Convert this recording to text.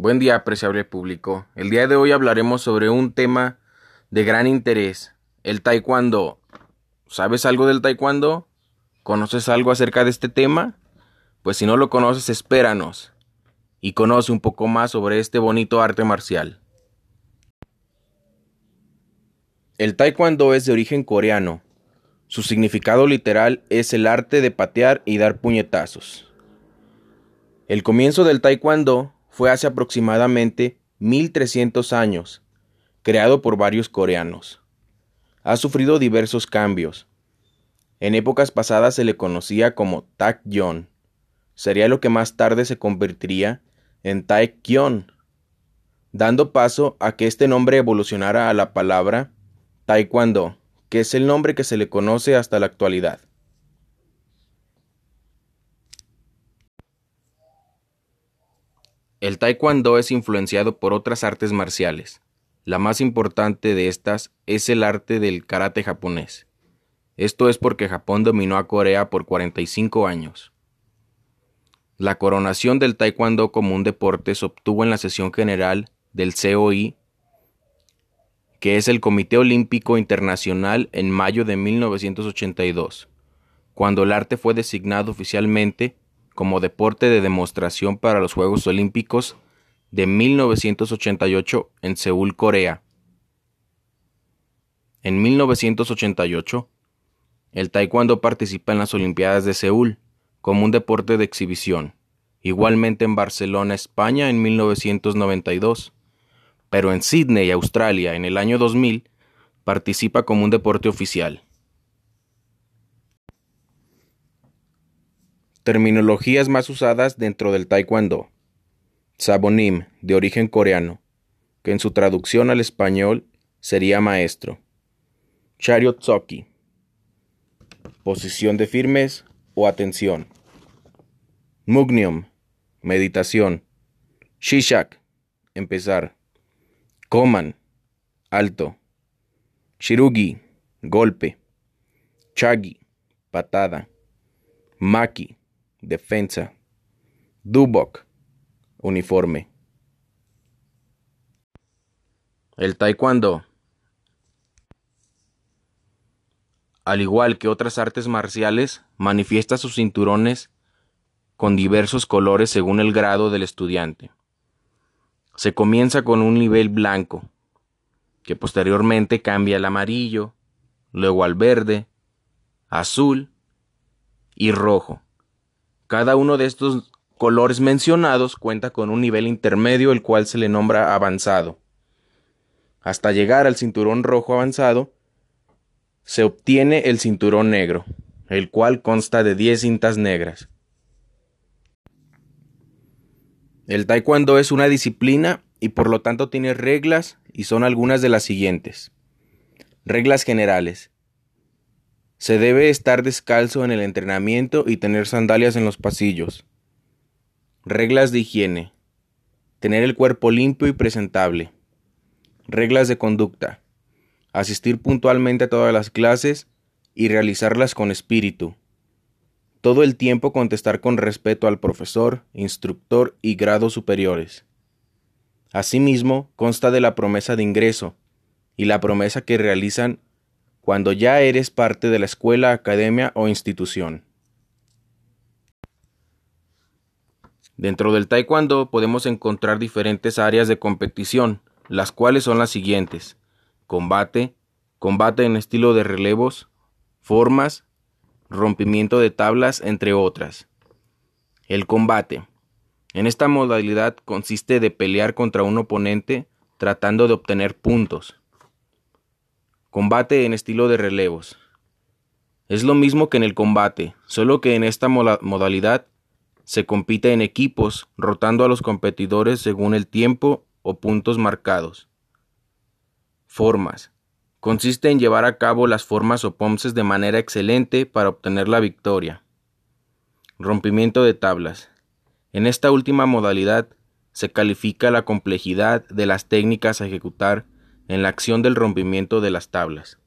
Buen día, apreciable público. El día de hoy hablaremos sobre un tema de gran interés, el taekwondo. ¿Sabes algo del taekwondo? ¿Conoces algo acerca de este tema? Pues si no lo conoces, espéranos y conoce un poco más sobre este bonito arte marcial. El taekwondo es de origen coreano. Su significado literal es el arte de patear y dar puñetazos. El comienzo del taekwondo fue hace aproximadamente 1300 años, creado por varios coreanos. Ha sufrido diversos cambios. En épocas pasadas se le conocía como Tak-yon. Sería lo que más tarde se convertiría en Taekyon, dando paso a que este nombre evolucionara a la palabra Taekwondo, que es el nombre que se le conoce hasta la actualidad. El taekwondo es influenciado por otras artes marciales. La más importante de estas es el arte del karate japonés. Esto es porque Japón dominó a Corea por 45 años. La coronación del taekwondo como un deporte se obtuvo en la sesión general del COI, que es el Comité Olímpico Internacional en mayo de 1982, cuando el arte fue designado oficialmente como deporte de demostración para los Juegos Olímpicos de 1988 en Seúl, Corea. En 1988, el taekwondo participa en las Olimpiadas de Seúl como un deporte de exhibición, igualmente en Barcelona, España en 1992, pero en Sydney, Australia, en el año 2000, participa como un deporte oficial. Terminologías más usadas dentro del taekwondo. Sabonim, de origen coreano, que en su traducción al español sería maestro. Chariotsoki, posición de firmes o atención. Mugnium, meditación. Shishak, empezar. Koman, alto. Shirugi, golpe. Chagi, patada. Maki, defensa. Dubok, uniforme. El taekwondo. Al igual que otras artes marciales, manifiesta sus cinturones con diversos colores según el grado del estudiante. Se comienza con un nivel blanco, que posteriormente cambia al amarillo, luego al verde, azul y rojo. Cada uno de estos colores mencionados cuenta con un nivel intermedio el cual se le nombra avanzado. Hasta llegar al cinturón rojo avanzado, se obtiene el cinturón negro, el cual consta de 10 cintas negras. El taekwondo es una disciplina y por lo tanto tiene reglas y son algunas de las siguientes. Reglas generales. Se debe estar descalzo en el entrenamiento y tener sandalias en los pasillos. Reglas de higiene. Tener el cuerpo limpio y presentable. Reglas de conducta. Asistir puntualmente a todas las clases y realizarlas con espíritu. Todo el tiempo contestar con respeto al profesor, instructor y grados superiores. Asimismo, consta de la promesa de ingreso y la promesa que realizan cuando ya eres parte de la escuela, academia o institución. Dentro del taekwondo podemos encontrar diferentes áreas de competición, las cuales son las siguientes. Combate, combate en estilo de relevos, formas, rompimiento de tablas, entre otras. El combate. En esta modalidad consiste de pelear contra un oponente tratando de obtener puntos. Combate en estilo de relevos. Es lo mismo que en el combate, solo que en esta modalidad se compite en equipos, rotando a los competidores según el tiempo o puntos marcados. Formas. Consiste en llevar a cabo las formas o pomses de manera excelente para obtener la victoria. Rompimiento de tablas. En esta última modalidad se califica la complejidad de las técnicas a ejecutar en la acción del rompimiento de las tablas.